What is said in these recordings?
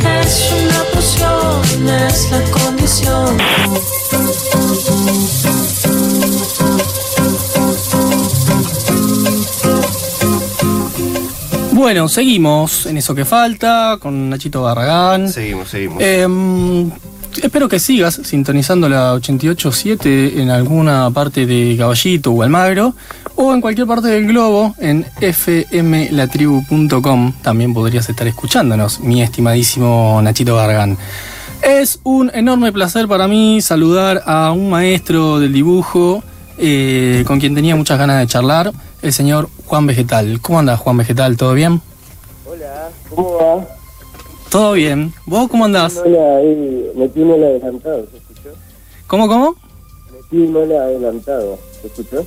Es una poción, es la condición. Bueno, seguimos en eso que falta con Nachito Barragán. Seguimos, seguimos. Em, espero que sigas sintonizando la 88.7 en alguna parte de Caballito o Almagro o en cualquier parte del globo en fmlatribu.com. También podrías estar escuchándonos, mi estimadísimo Nachito Barragán. Es un enorme placer para mí saludar a un maestro del dibujo eh, con quien tenía muchas ganas de charlar, el señor Juan Vegetal. ¿Cómo andas, Juan Vegetal? ¿Todo bien? Hola, ¿cómo va? ¿Todo bien? ¿Vos cómo andás? Hola, metí un hola adelantado, ¿se escuchó? ¿Cómo, cómo? Metí un hola adelantado, ¿se escuchó?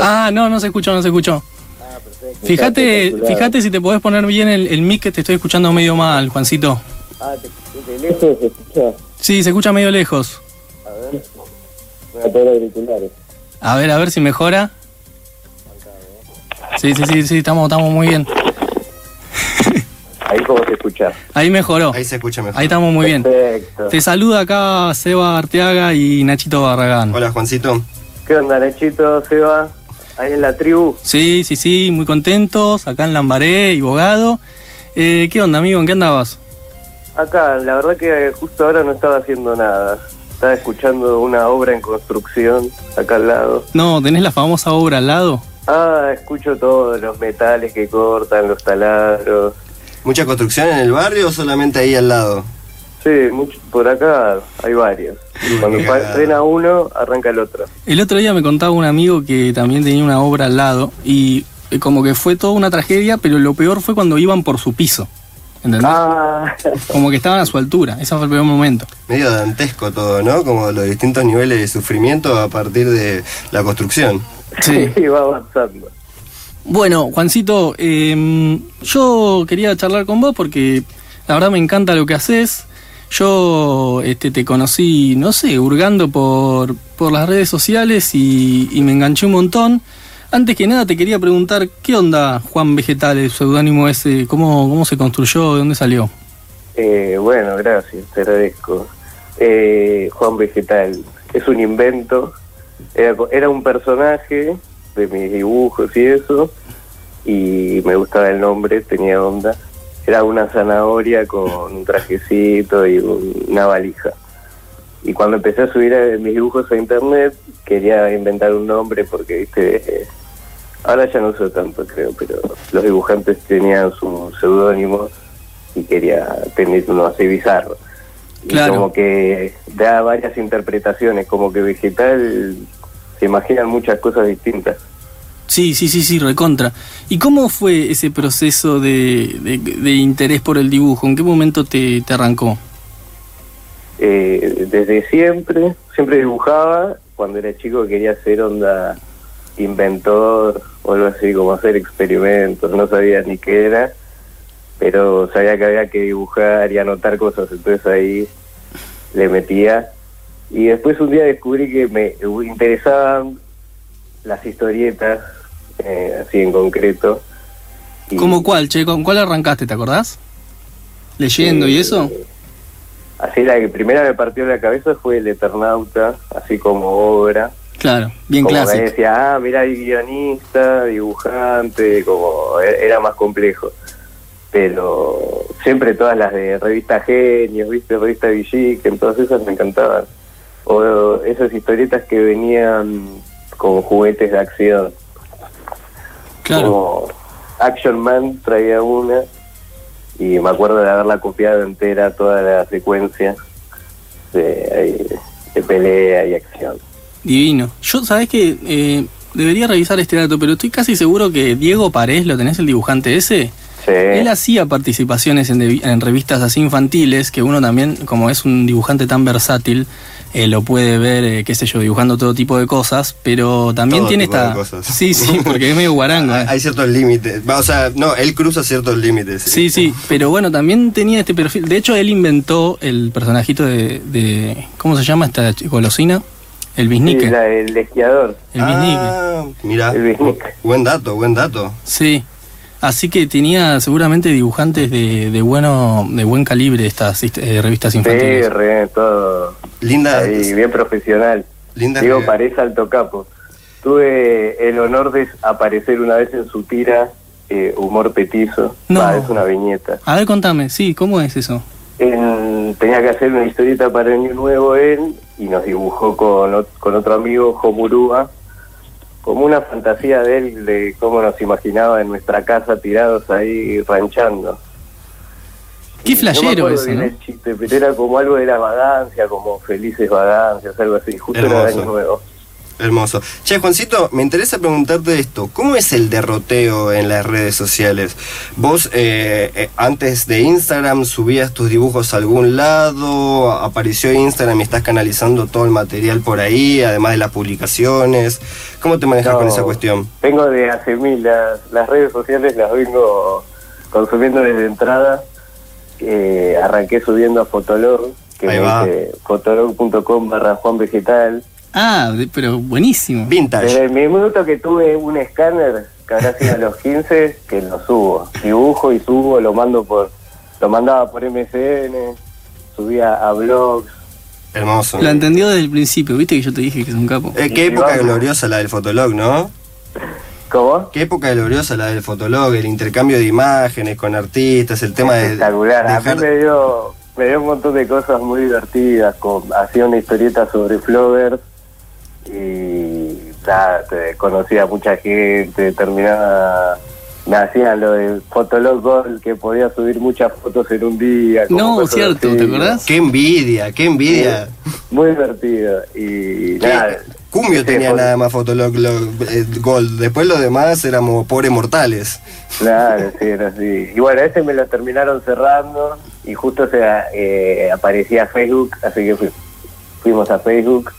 Ah, no, no se escuchó, no se escuchó. Ah, perfecto. Fíjate, fíjate si te podés poner bien el, el mic que te estoy escuchando medio mal, Juancito. Ah, te, de lejos se escucha. Sí, se escucha medio lejos. A ver. Voy a poner auriculares. A ver, a ver si mejora. Sí, sí, sí, sí, estamos, estamos muy bien. Ahí cómo se escucha. Ahí mejoró. Ahí se escucha mejor. Ahí estamos muy bien. Perfecto. Te saluda acá Seba Arteaga y Nachito Barragán. Hola, Juancito. ¿Qué onda, Nachito, Seba? Ahí en la tribu. Sí, sí, sí, muy contentos, acá en Lambaré y Bogado. Eh, ¿Qué onda, amigo? ¿En qué andabas? Acá, la verdad que justo ahora no estaba haciendo nada. Estaba escuchando una obra en construcción acá al lado. No, ¿tenés la famosa obra al lado? Ah, escucho todos los metales que cortan, los taladros. ¿Mucha construcción en el barrio o solamente ahí al lado? Sí, mucho, por acá hay varios. Cuando frena uno, arranca el otro. El otro día me contaba un amigo que también tenía una obra al lado y eh, como que fue toda una tragedia, pero lo peor fue cuando iban por su piso. ¿Entendés? Ah, Como que estaban a su altura, ese fue el peor momento. Medio dantesco todo, ¿no? Como los distintos niveles de sufrimiento a partir de la construcción. Sí. va avanzando. Bueno, Juancito, eh, yo quería charlar con vos porque la verdad me encanta lo que haces. Yo este, te conocí, no sé, hurgando por, por las redes sociales y, me enganché un montón. Antes que nada te quería preguntar, ¿qué onda Juan Vegetal, el seudónimo ese? ¿Cómo, ¿Cómo se construyó? ¿De dónde salió? Eh, bueno, gracias, te agradezco. Eh, Juan Vegetal, es un invento. Era, era un personaje de mis dibujos y eso. Y me gustaba el nombre, tenía onda. Era una zanahoria con un trajecito y un- una valija. Y cuando empecé a subir eh, mis dibujos a internet, quería inventar un nombre porque, viste, eh, ahora ya no uso tanto, creo, pero los dibujantes tenían sus seudónimos y quería tener uno así bizarro. Y Claro. como que da varias interpretaciones, como que vegetal se imaginan muchas cosas distintas. Sí, sí, sí, sí, recontra. ¿Y cómo fue ese proceso de, interés por el dibujo? ¿En qué momento te, te arrancó? Eh, desde siempre, siempre dibujaba, cuando era chico quería ser onda inventor o algo así, como hacer experimentos, no sabía ni qué era, pero sabía que había que dibujar y anotar cosas, entonces ahí le metía. Y después un día descubrí que me interesaban las historietas, eh, así en concreto. Y- ¿Cómo cuál, che? ¿Con cuál arrancaste, te acordás? ¿Leyendo y Eh, eso? Así la que primera me partió la cabeza fue El Eternauta, así como obra. Claro, bien como clásico. decía, ah, mira, hay guionista, dibujante, como e- era más complejo. Pero siempre todas las de revista Genios, viste, revista Villiquen, todas esas me encantaban. O esas historietas que venían como juguetes de acción. Claro. Como Action Man traía una y me acuerdo de haberla copiado entera toda la secuencia de, de pelea y acción. Divino. Yo, ¿sabés que Debería revisar este dato, pero estoy casi seguro que Diego Parés, ¿lo tenés el dibujante ese? Sí. Él hacía participaciones en revistas así infantiles, que uno también, como es un dibujante tan versátil, eh, lo puede ver, eh, qué sé yo, dibujando todo tipo de cosas, pero también Todo tiene tipo de esta... cosas. Sí, sí, porque es medio guarango. eh. Hay ciertos límites. Va, O sea, no, él cruza ciertos límites. Sí, sí, pero bueno, también tenía este perfil. De hecho, él inventó el personajito de. de- ¿Cómo se llama esta golosina? El Sí, bisnique. la- el esquiador. El bisnique. Ah, mira, El bisnique. buen dato, buen dato. Sí. Así que tenía seguramente dibujantes de, de bueno de buen calibre estas eh, revistas Sí, infantiles. re, todo. Linda. Ahí, bien profesional. Linda Digo, re- parece alto capo. Tuve el honor de aparecer una vez en su tira, eh, Humor Petizo. No. Va, es una viñeta. A ver, contame, sí, ¿cómo es eso? En- tenía que hacer una historieta para Año Nuevo él y nos dibujó con, con otro amigo, Homurúa, como una fantasía de él de cómo nos imaginaba en nuestra casa tirados ahí ranchando. Qué no flashero eso, bien ¿no? el chiste, pero era como algo de la vagancia, como felices vagancias, algo así, justo era de Hermoso. Año Nuevo. Hermoso. Che, Juancito, me interesa preguntarte esto. ¿Cómo es el derroteo en las redes sociales? ¿Vos eh, eh, antes de Instagram subías tus dibujos a algún lado? ¿Apareció Instagram y estás canalizando todo el material por ahí, además de las publicaciones? ¿Cómo te manejas con No, esa cuestión? Vengo de hace mil, las, las redes sociales las vengo consumiendo desde entrada. Eh, arranqué subiendo a Fotolog, que dice fotolog.com barra Juan Vegetal. Ah, de- pero buenísimo. Vintage. Desde el minuto que tuve un escáner, que habrá sido a los 15, que lo subo. Dibujo y subo, lo mando por, lo mandaba por MSN, subía a blogs. Hermoso. Lo entendió desde el principio, viste que yo te dije que es un capo. Eh, qué Y época vamos. gloriosa la del Fotolog, ¿no? ¿Cómo? Qué época gloriosa la del Fotolog, el intercambio de imágenes con artistas, el tema de... Espectacular. A dejar- mí me dio, me dio un montón de cosas muy divertidas. Con, hacía una historieta sobre Flovers y nada, te- conocía a mucha gente, terminaba... Me hacían lo de Fotolog Gold, que podía subir muchas fotos en un día. No, cierto, así. ¿te acordás? Qué envidia, qué envidia. Muy divertido. Y ¿Qué? nada. Cumbio tenía nada más Fotolog lo- eh, Gold. Después los demás éramos pobres mortales. Claro, sí, era así. Y bueno, ese me lo terminaron cerrando y justo se eh, aparecía Facebook, así que fui- fuimos a Facebook.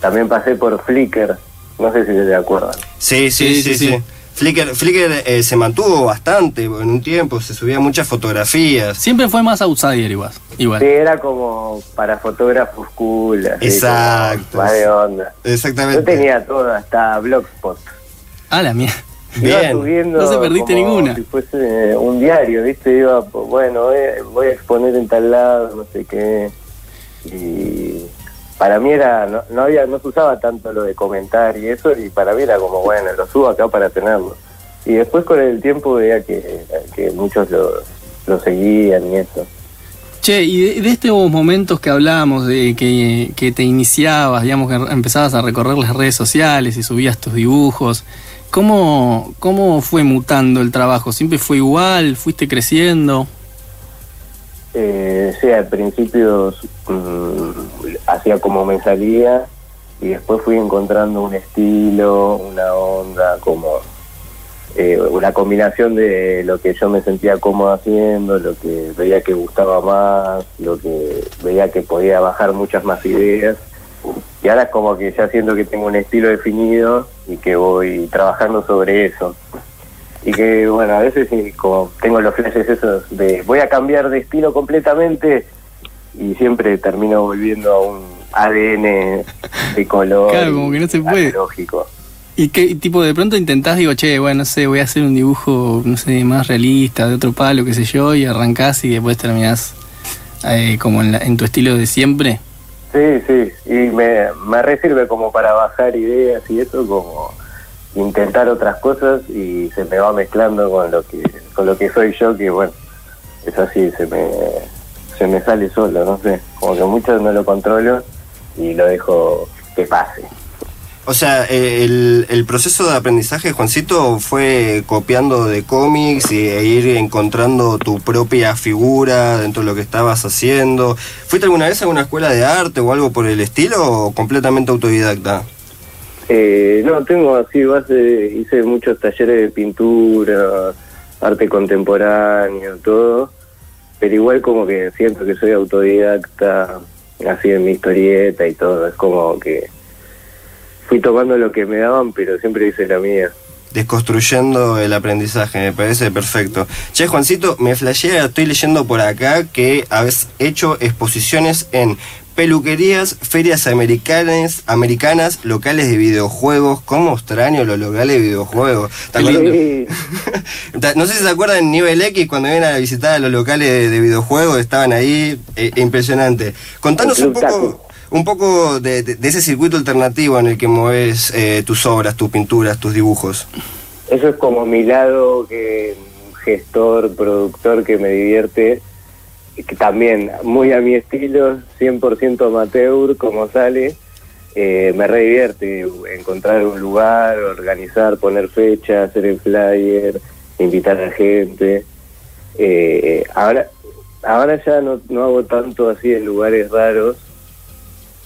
También pasé por Flickr, no sé si se acuerdan. Sí, sí, Sí, sí, sí, sí. Flickr, Flickr eh, se mantuvo bastante en un tiempo, se subían muchas fotografías. Siempre fue más outsider igual. igual. Sí, era como para fotógrafos cool, así Exacto. como más de onda. Exactamente. Yo tenía todo, hasta Blogspot. Ah, la. Iba Bien. subiendo No se perdiste como ninguna. Si fuese un diario, ¿viste? Iba, bueno, voy, voy a exponer en tal lado, no sé qué. Y para mí era, no, no había, no se usaba tanto lo de comentar y eso, y para mí era como, bueno, lo subo acá para tenerlo. Y después con el tiempo veía que, que muchos lo, lo seguían y eso. Che, y de, de estos momentos que hablábamos, de que, que te iniciabas, digamos, que empezabas a recorrer las redes sociales y subías tus dibujos, ¿cómo, cómo fue mutando el trabajo? ¿Siempre fue igual? ¿Fuiste creciendo? Eh, sí, al principio mm, hacía como me salía y después fui encontrando un estilo, una onda, como eh, una combinación de lo que yo me sentía cómodo haciendo, lo que veía que gustaba más, lo que veía que podía bajar muchas más ideas. Y ahora es como que ya siento que tengo un estilo definido y que voy trabajando sobre eso. Y que, bueno, a veces sí, como tengo los flashes esos de voy a cambiar de estilo completamente y siempre termino volviendo a un ADN de color. Claro, como que no se puede. Lógico. ¿Y qué tipo de pronto intentás, digo, che, bueno, no sé, voy a hacer un dibujo, no sé, más realista, de otro palo, qué sé yo, y arrancás y después terminás eh, como en, la- en tu estilo de siempre? Sí, sí, y me, me re sirve como para bajar ideas y eso, como intentar otras cosas y se me va mezclando con lo que con lo que soy yo, que bueno, es así, se me, se me sale solo, no sé, como que mucho no lo controlo y lo dejo que pase. O sea, eh, el, el proceso de aprendizaje, Juancito, fue copiando de cómics e ir encontrando tu propia figura dentro de lo que estabas haciendo. ¿Fuiste alguna vez a alguna escuela de arte o algo por el estilo o completamente autodidacta? Eh, no, tengo así base, hice muchos talleres de pintura, arte contemporáneo, todo, pero igual como que siento que soy autodidacta así en mi historieta y todo. Es como que fui tomando lo que me daban, pero siempre hice la mía. Desconstruyendo el aprendizaje, me parece perfecto. Che, Juancito, me flashea, estoy leyendo por acá que habéis hecho exposiciones en peluquerías, ferias americanas, americanas, locales de videojuegos. ¿Cómo extraño los locales de videojuegos? ¿Te acuerdas? Sí, No sé si se acuerdan en Nivel X cuando iban a visitar a los locales de, de videojuegos, estaban ahí, eh, impresionante. Contanos un poco, un poco de, de- de ese circuito alternativo en el que mueves eh, tus obras, tus pinturas, tus dibujos. Eso es como mi lado que gestor, productor que me divierte, que también muy a mi estilo, 100% amateur, como sale. Eh, me re divierte encontrar un lugar, organizar, poner fecha, hacer el flyer, invitar a gente. Eh, ahora, ahora ya no, no hago tanto así en lugares raros.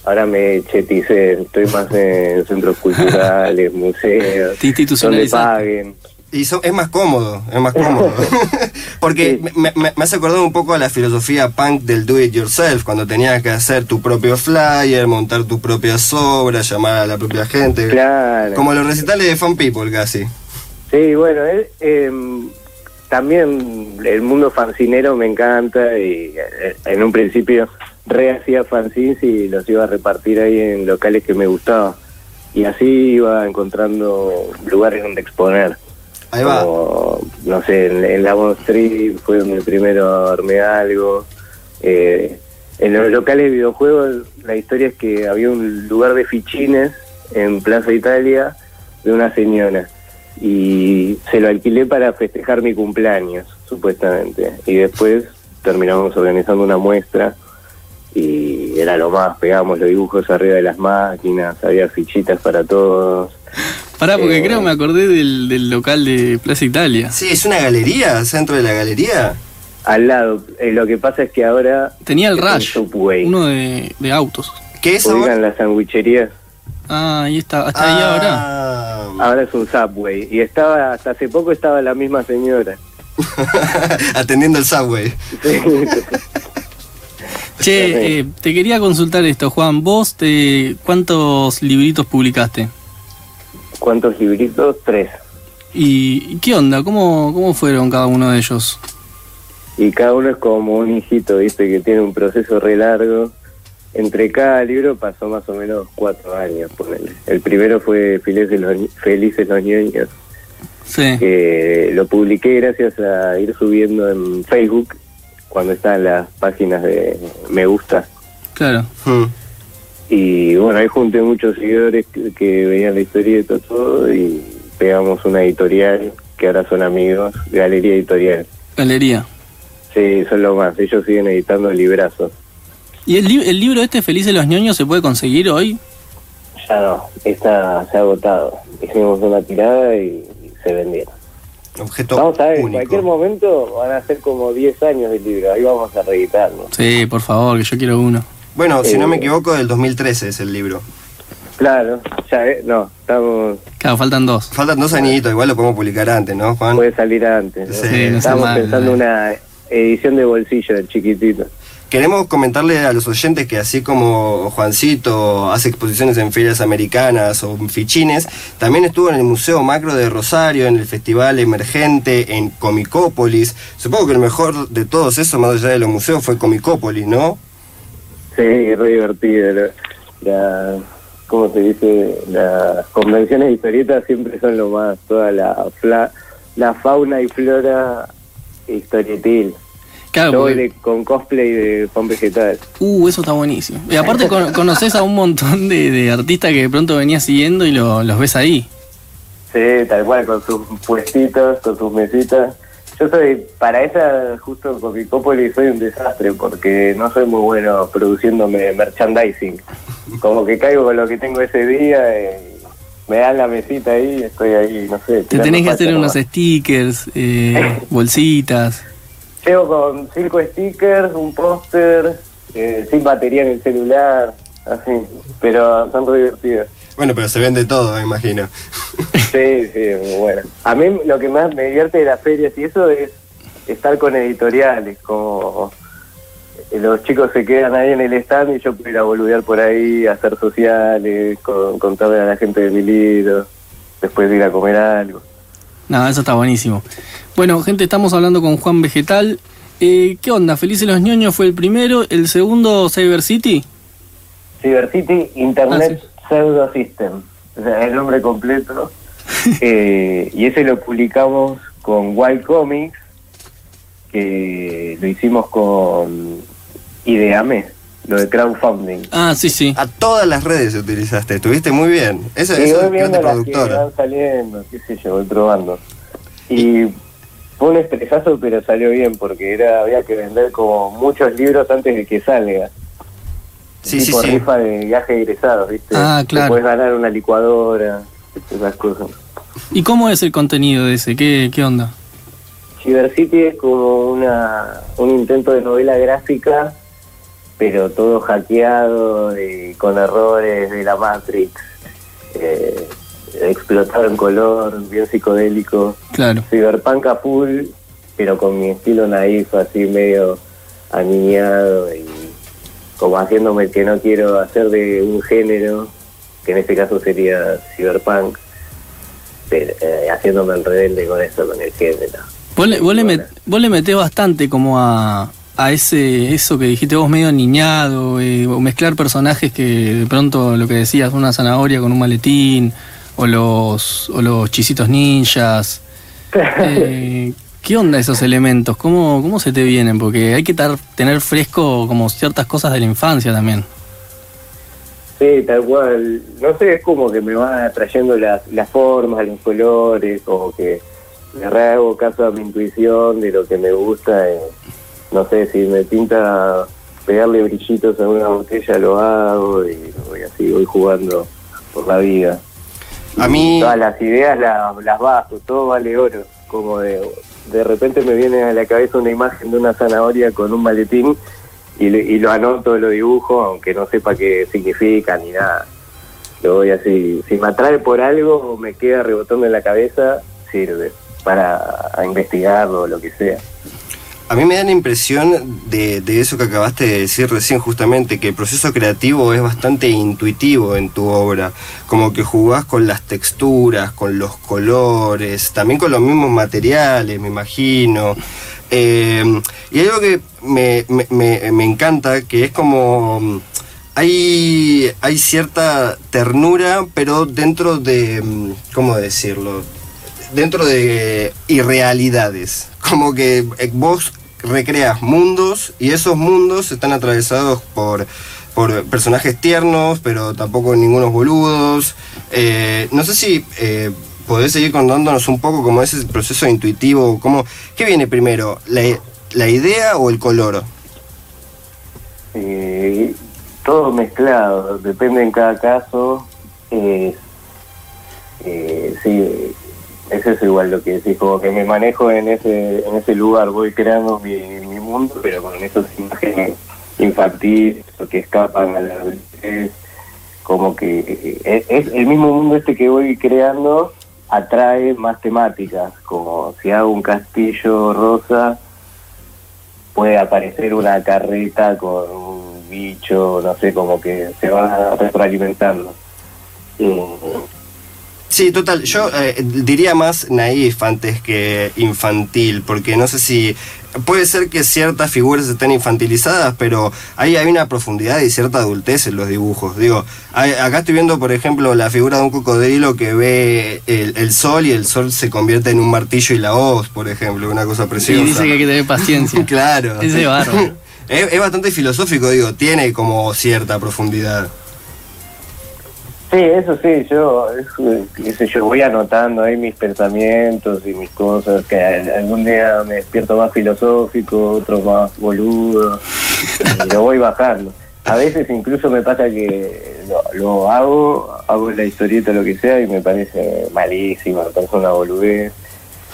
Ahora me cheticé, estoy más en centros culturales, museos, donde paguen. Y so- es más cómodo, es más cómodo. Porque Sí. me, me- me hace acordar un poco a la filosofía punk del do it yourself, cuando tenías que hacer tu propio flyer, montar tus propias obras, llamar a la propia gente. Claro. Como los recitales de Fan People casi. Sí, bueno, él, em, también el mundo fancinero me encanta y eh, en un principio re hacía fanzines y los iba a repartir ahí en locales que me gustaba. Y así iba encontrando lugares donde exponer. No sé, en, en la Street fue donde primero armé algo. Eh, en los locales de videojuegos la historia es que había un lugar de fichines en Plaza Italia de una señora y se lo alquilé para festejar mi cumpleaños, supuestamente. Y después terminamos organizando una muestra y era lo más, pegábamos los dibujos arriba de las máquinas, había fichitas para todos. Pará, porque Eh, creo que me acordé del, del local de Plaza Italia. Sí, es una galería, centro de la galería. Al lado, eh, lo que pasa es que ahora Tenía el un Rush, Subway. uno de, de autos. ¿Qué es ahora? sandwicherías. Ah, ahí está, hasta ahí ahora. Ah, Ahora es un Subway. Y estaba, hasta hace poco estaba la misma señora. Atendiendo el subway. Che, eh, te quería consultar esto, Juan. ¿Vos te, cuántos libritos publicaste? ¿Cuántos libritos? Tres. ¿Y qué onda? ¿Cómo, cómo fueron cada uno de ellos? Y cada uno es como un hijito, ¿viste? Que tiene un proceso re largo. Entre cada libro pasó más o menos cuatro años, ponele. El primero fue Felices los, Felices los Niños, Sí. que lo publiqué gracias a ir subiendo en Facebook, cuando están las páginas de me gusta. Claro. Hmm. Y bueno, ahí junté muchos seguidores que, que veían la historieta todo y pegamos una editorial, que ahora son amigos, Galería Editorial. Galería. Sí, son lo más, ellos siguen editando librazos. ¿Y el, li- el libro este, Felices los ñoños, se puede conseguir hoy? Ya no, está, se ha agotado. Hicimos una tirada y, y se vendieron. Objeto Vamos a ver, en cualquier momento van a ser como 10 años del libro, ahí vamos a reeditarlo. Sí, por favor, que yo quiero uno. Bueno, si no me Eh, equivoco, del 2013 es el libro. Claro, ya, eh, no, estamos, Claro, faltan dos. Faltan dos añitos, igual lo podemos publicar antes, ¿no, Juan? puede salir antes. ¿no? Sí, no Estamos mal, pensando eh. una edición de bolsillo, de chiquitito. Queremos comentarle a los oyentes que así como Juancito hace exposiciones en ferias americanas o en fichines, también estuvo en el Museo Macro de Rosario, en el Festival Emergente, en Comicópolis. Supongo que el mejor de todos esos, más allá de los museos, fue Comicópolis, ¿no? Sí, re divertido. La, la- ¿Cómo se dice? Las convenciones de historietas siempre son lo más. Toda la, fla- la fauna y flora historietil. Claro, Yo voy de- con cosplay de Juan Vegetal. Uh, eso está buenísimo. Y aparte con- conoces a un montón de, de artistas que de pronto venías siguiendo y lo- los ves ahí. Sí, tal cual, con sus puestitos, con sus mesitas. Yo soy, para esa, justo con Picópolis, soy un desastre porque no soy muy bueno produciéndome merchandising. Como que caigo con lo que tengo ese día y me dan la mesita ahí y estoy ahí, no sé. Te tenés que hacer unos stickers, eh, bolsitas. Llego con cinco stickers, un póster, eh, sin batería en el celular, así. Pero son re divertidos. Bueno, pero se vende todo, me imagino. Sí, sí, bueno. A mí lo que más me divierte de las ferias y eso es estar con editoriales, como los chicos se quedan ahí en el stand y yo puedo ir a boludear por ahí, hacer sociales, con- contarle a la gente de mi libro, después de ir a comer algo. No, eso está buenísimo. Bueno, gente, estamos hablando con Juan Vegetal. Eh, ¿Qué onda? Felices los ñoños fue el primero, el segundo Cyber City. Cyber City Internet Pseudo System, o sea, el nombre completo. Eh, y ese lo publicamos con Wild Comics, que lo hicimos con Ideame, lo de crowdfunding. Ah, sí, sí. A todas las redes utilizaste, estuviste muy bien. Eso, Y eso voy es viendo grande las que productora. van saliendo, qué sé yo, voy probando. Y fue un estresazo, pero salió bien, porque era había que vender como muchos libros antes de que salga. Sí, sí, tipo sí. rifa de viaje egresados, ¿viste? Ah, claro. Puedes ganar una licuadora, esas cosas. ¿Y cómo es el contenido de ese? ¿Qué, qué onda? Cyber City es como una, un intento de novela gráfica, pero todo hackeado, y con errores de la Matrix, eh, explotado en color, bien psicodélico. Claro. Cyberpunk a full, pero con mi estilo naif, así medio aniñado y como haciéndome el que no quiero hacer de un género, que en este caso sería cyberpunk, pero, eh, haciéndome el rebelde con eso, con el género. Vos le, vos le, met- vos le metés bastante como a, a ese eso que dijiste vos medio niñado, eh, o mezclar personajes que de pronto lo que decías, una zanahoria con un maletín, o los, o los chisitos ninjas. Eh, ¿Qué onda esos elementos? ¿Cómo, ¿Cómo se te vienen? Porque hay que tar- tener fresco como ciertas cosas de la infancia también. Sí, tal cual. No sé, es como que me van atrayendo las, las formas, los colores, como que le hago caso a mi intuición de lo que me gusta. eh. no sé, si me pinta pegarle brillitos a una botella, lo hago y voy así, voy jugando por la vida. A Y mí- Todas las ideas las, las bajo, todo vale oro. Como de, de repente me viene a la cabeza una imagen de una zanahoria con un maletín y, y lo anoto, lo dibujo, aunque no sepa qué significa ni nada. Lo voy así. Si me atrae por algo o me queda rebotando en la cabeza, sirve para investigarlo o lo que sea. A mí me da la impresión de, eso que acabaste de decir recién, justamente, que el proceso creativo es bastante intuitivo en tu obra. Como que jugás con las texturas, con los colores, también con los mismos materiales, me imagino. Eh, y algo que me, me- me- me encanta, que es como... Hay, hay cierta ternura, pero dentro de... ¿Cómo decirlo? Dentro de irrealidades. Como que eh, vos recreas mundos y esos mundos están atravesados por, por personajes tiernos, pero tampoco ningunos boludos. Eh, no sé si eh, podés seguir contándonos un poco cómo es ese proceso intuitivo, cómo, ¿qué viene primero? ¿La, la idea o el color? Eh, todo mezclado, depende en cada caso. Eh, sí, es eso igual lo que decís, como que me manejo en ese, en ese lugar, voy creando mi, mi mundo, pero con esas imágenes infantiles que escapan a la realidad. Como que eh, es, es el mismo mundo este que voy creando atrae más temáticas, como si hago un castillo rosa, puede aparecer una carreta con un bicho, no sé, como que se va retroalimentando. Eh, Sí, total. Yo eh, diría más naif antes que infantil, porque no sé si puede ser que ciertas figuras estén infantilizadas, pero ahí hay una profundidad y cierta adultez en los dibujos. Digo, hay- acá estoy viendo, por ejemplo, la figura de un cocodrilo que ve el, el sol y el sol se convierte en un martillo y la hoz, por ejemplo, una cosa preciosa. Y dice que hay que tener paciencia. claro. Ese es bastante filosófico, digo, tiene como cierta profundidad. Sí, eso sí, yo, es, qué sé yo, voy anotando ahí mis pensamientos y mis cosas, que algún día me despierto más filosófico, otro más boludo, y lo voy bajando. A veces incluso me pasa que lo, lo hago, hago la historieta, lo que sea, y me parece malísima, me parece una boludez,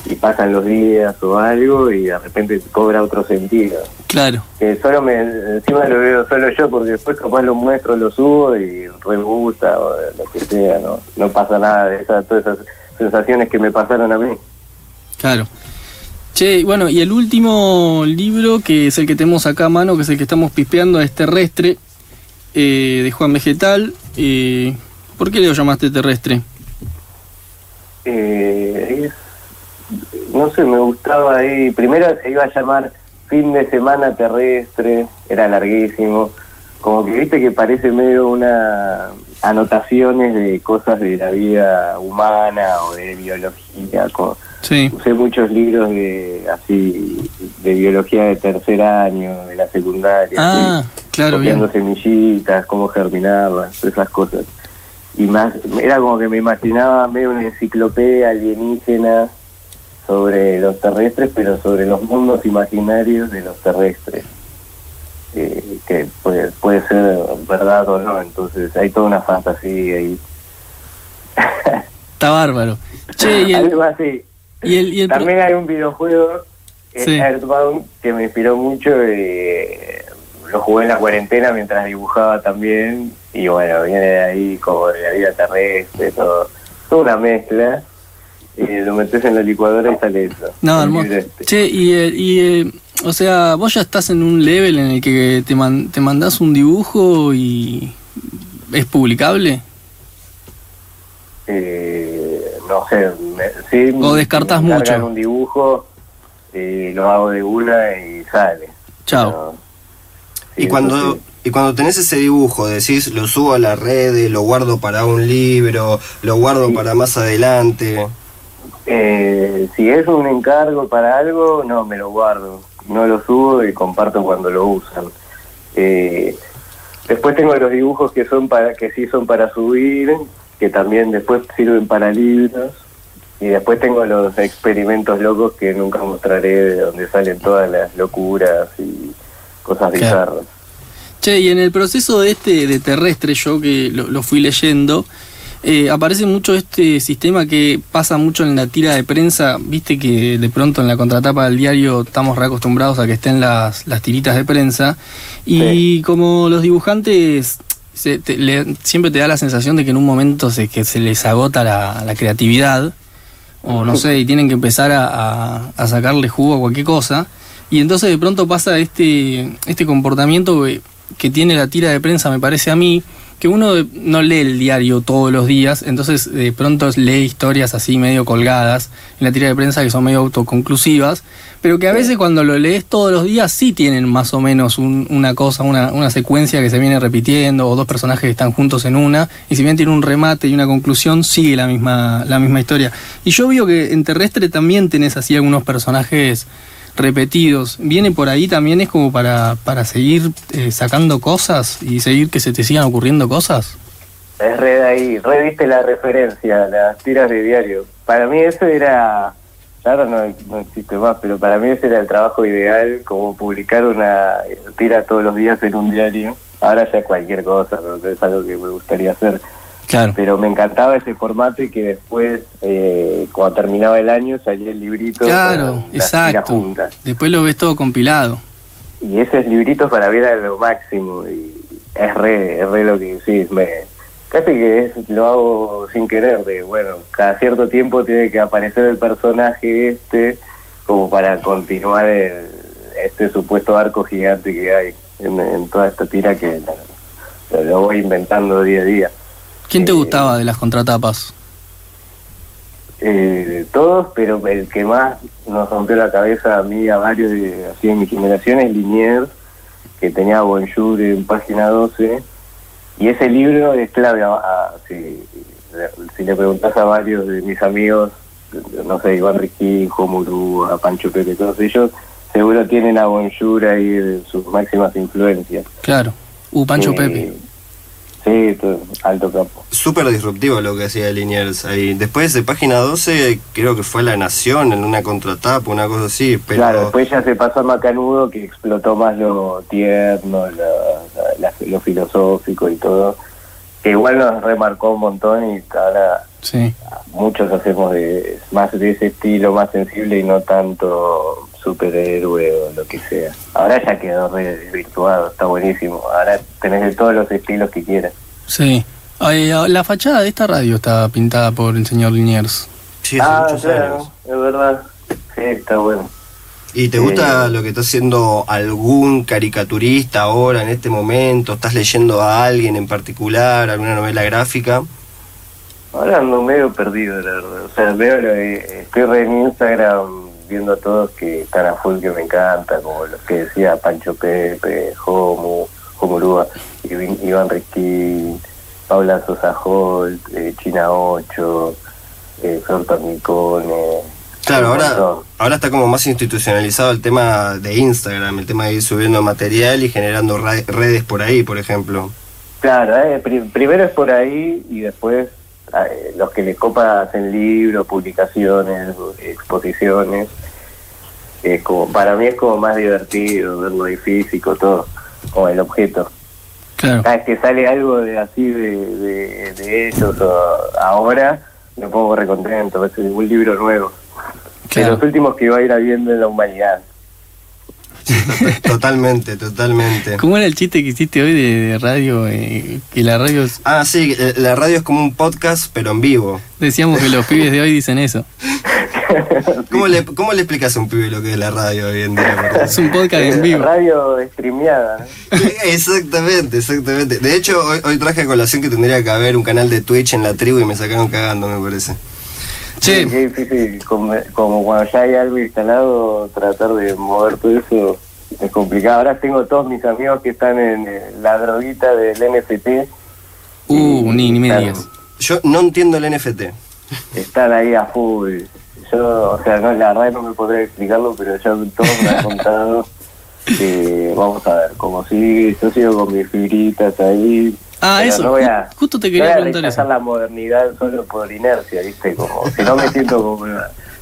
y pasan los días o algo, y de repente cobra otro sentido. Claro. que solo me encima lo veo solo yo porque después capaz lo muestro lo subo y re gusta o lo que sea no no pasa nada de esas todas esas sensaciones que me pasaron a mí Claro. Che, bueno, y el último libro, que es el que tenemos acá a mano, que es el que estamos pispeando, es Terrestre, eh, de Juan Vegetal. Eh, ¿Por qué le llamaste Terrestre? Eh, es- no sé, me gustaba ahí. Primero se iba a llamar Fin de Semana Terrestre, era larguísimo. Como que viste que parece medio una anotaciones de cosas de la vida humana o de biología. co- Sí. Usé muchos libros de así de biología de tercer año, de la secundaria. Ah, así, claro, bien. copiando semillitas, cómo germinaban, todas esas cosas. Y más, era como que me imaginaba medio una enciclopedia alienígena sobre los terrestres, pero sobre los mundos imaginarios de los terrestres. Eh, que puede, puede ser verdad o no, entonces hay toda una fantasía ahí. Está bárbaro. Che, y el, Algo así. y el, y el pro- También hay un videojuego, Sí. Earthbound, que me inspiró mucho. eh, lo jugué en la cuarentena mientras dibujaba también. Y bueno, viene de ahí como de la vida terrestre, todo. Toda una mezcla. Y lo metes en la licuadora y sale eso. No, hermoso. este. Che, y, eh, y eh, o sea, vos ya estás en un level en el que te, man- te mandás un dibujo y es publicable. Eh, no sé, me- sí, O descartás me mucho. un dibujo lo hago de una y sale. Chao. Pero, Y sí, cuando, sí. y cuando tenés ese dibujo, decís, lo subo a la red, lo guardo para un libro, lo guardo Sí. para más adelante. Eh, si es un encargo para algo, no, me lo guardo. No lo subo y comparto cuando lo usan. Eh, después tengo los dibujos que son para que sí son para subir, que también después sirven para libros. Y después tengo los experimentos locos que nunca mostraré, de donde salen todas las locuras y cosas Claro. bizarras. Che, y en el proceso de este de terrestre, yo que lo, lo fui leyendo, eh, aparece mucho este sistema que pasa mucho en la tira de prensa. Viste que de pronto en la contratapa del diario estamos reacostumbrados a que estén las, las tiritas de prensa. Y Sí. como los dibujantes se- te- le- siempre te da la sensación de que en un momento se, que se les agota la, la creatividad, o no sé, y tienen que empezar a, a- a sacarle jugo a cualquier cosa. Y entonces de pronto pasa este, este comportamiento que, que tiene la tira de prensa, me parece a mí, que uno no lee el diario todos los días, entonces de pronto lee historias así medio colgadas en la tira de prensa que son medio autoconclusivas, pero que a veces cuando lo lees todos los días sí tienen más o menos un- una cosa, una, una secuencia que se viene repitiendo, o dos personajes que están juntos en una, y si bien tiene un remate y una conclusión, sigue la misma, la misma historia. Y yo veo que en Terrestre también tenés así algunos personajes repetidos. Viene por ahí también es como para, para seguir eh, sacando cosas y seguir que se te sigan ocurriendo cosas. Es red ahí, reviste la referencia, las tiras de diario. Para mí eso era, claro no, no existe más, pero para mí ese era el trabajo ideal, como publicar una tira todos los días en un diario. Ahora ya cualquier cosa, pero es algo que me gustaría hacer. Claro. Pero me encantaba ese formato y que después, eh, cuando terminaba el año, salía el librito. Claro, exacto. juntas. Después lo ves todo compilado. Y esos libritos para mí eran lo máximo. Y es re, es re lo que decís. Me, casi que es, lo hago sin querer. De bueno, cada cierto tiempo tiene que aparecer el personaje este, como para continuar el- este supuesto arco gigante que hay en, en toda esta tira que lo, lo voy inventando día a día. ¿Quién te Eh, gustaba de las contratapas? Eh, todos, pero el que más nos rompió la cabeza a mí, a varios de, así de mi generación, es Liniers, que tenía Bonjour en página 12. Y ese libro es clave. a- a- si, si le preguntas a varios de mis amigos, no sé, Iván Riquín, Jomurú, a Pancho Pepe, todos ellos, seguro tienen a Bonjour ahí de sus máximas influencias. Claro. Uh, Pancho Eh, Pepe. Sí, alto campo. Súper disruptivo lo que hacía Liniers ahí. Después de página 12, creo que fue La Nación en una contratapa, una cosa así. Pero Claro, después ya se pasó a Macanudo que explotó más lo tierno, lo, la- lo filosófico y todo, que igual nos remarcó un montón y ahora Sí. muchos hacemos de, más de ese estilo, más sensible y no tanto superhéroe o lo que sea. Ahora ya quedó re desvirtuado, está buenísimo. Ahora tenés de todos los estilos que quieras. Sí. Ay, la fachada de esta radio está pintada por el señor Liniers. sí, hace ah, muchos claro, años. es verdad. Sí, está bueno. ¿Y te gusta Eh, lo que está haciendo algún caricaturista ahora, en este momento? ¿Estás leyendo a alguien en particular, alguna novela gráfica? Ahora ando medio perdido, la verdad. O sea, veo lo de- estoy re en Instagram viendo a todos que están a full que me encanta, como los que decía Pancho Pepe, Homo, Lua, Iván Riskin, Paula Sosa Holt, eh, China 8, eh, Flor Tornicone. Claro, ahora, ahora está como más institucionalizado el tema de Instagram, el tema de ir subiendo material y generando ra- redes por ahí, por ejemplo. Claro, eh, pri- primero es por ahí y después los que les copa hacen libros, publicaciones, exposiciones. Es como, para mí es como más divertido verlo ahí físico, todo, o el objeto. Claro. Cada vez que sale algo de así de, de, de ellos o ahora, me pongo recontento, es un libro nuevo. De los últimos que va a ir habiendo en la humanidad. Totalmente, totalmente. ¿Cómo era el chiste que hiciste hoy de, de radio? eh, que la radio, es- Ah, sí, eh, la radio es como un podcast, pero en vivo. decíamos que los pibes de hoy dicen eso. ¿Cómo le, cómo le explicas a un pibe lo que es la radio hoy en día? Es un podcast en vivo. Radio streameada. Exactamente, exactamente. De hecho, hoy, hoy traje a colación que tendría que haber un canal de Twitch en la tribu y me sacaron cagando, me parece. Che, Qué difícil, como, como cuando ya hay algo instalado, tratar de mover todo eso es complicado. Ahora tengo todos mis amigos que están en eh, la droguita del NFT. uh, ni, ni me digas. Yo no entiendo el NFT. Están ahí a full. Yo, o sea, no, la verdad no me podré explicarlo, pero yo todos me han contado que, vamos a ver, como si yo sigo con mis fibritas ahí. Ah, pero eso, no voy a- ju- justo te no quería voy a preguntar la modernidad solo por inercia, ¿viste? Como si no me siento como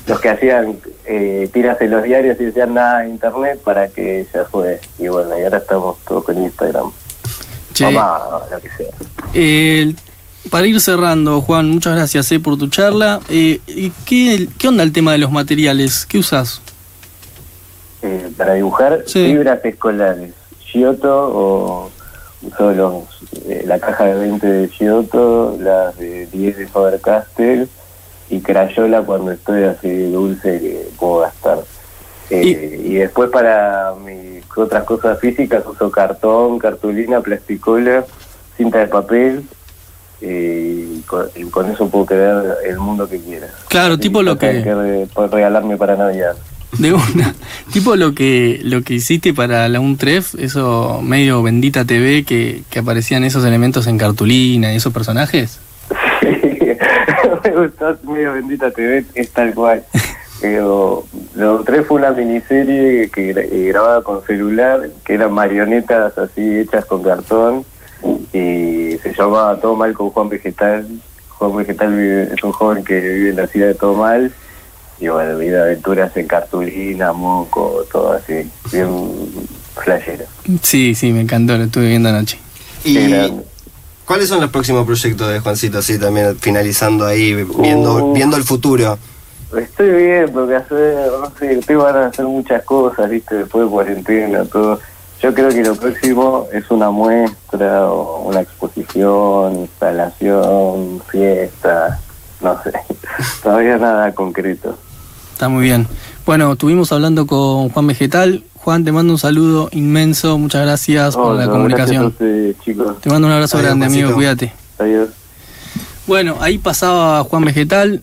los que hacían eh, tiras en los diarios y decían nada de internet para que ya fue. Y bueno, y ahora estamos todos con Instagram. Che, Mamá, lo que sea. eh, para ir cerrando, Juan, muchas gracias eh, por tu charla. Eh, ¿y ¿qué, ¿Qué onda el tema de los materiales? ¿Qué usas? Eh, para dibujar Sí. fibras escolares, Giotto o uso los, eh, la caja de 20 de Giotto, las de 10 de Faber-Castell y Crayola cuando estoy así dulce que puedo gastar. Eh, y, después para mis otras cosas físicas uso cartón, cartulina, plasticola, cinta de papel eh, y, con, y con eso puedo crear el mundo que quiera. Claro, Y tipo lo que- puedes regalarme para Navidad. De una. tipo lo que lo que hiciste para la UNTREF, eso medio bendita TV que, que aparecían esos elementos en cartulina y esos personajes. me gustó medio bendita TV, es tal cual. Pero lo tres fue una miniserie que eh, grababa con celular, que eran marionetas así hechas con cartón y se llamaba Todo Mal con Juan Vegetal. Juan Vegetal vive- es un joven que vive en la ciudad de Todo Mal y bueno, vive aventuras en cartulina, moco, todo así, bien flashero. Sí, sí, me encantó, lo estuve viendo anoche. ¿Y cuáles son los próximos proyectos de Juancito? Así también finalizando ahí, viendo, Uh. viendo el futuro. Estoy bien, porque hacer, no sé, te van a hacer muchas cosas, viste, después de cuarentena, todo. Yo creo que lo próximo es una muestra, o una exposición, instalación, fiesta, no sé. Todavía nada concreto. Está muy bien. Bueno, estuvimos hablando con Juan Vegetal. Juan, te mando un saludo inmenso, muchas gracias por la no, comunicación. Chicos. Te mando un abrazo Adiós, grande, amigo, cuídate. Adiós. Bueno, ahí pasaba Juan Vegetal.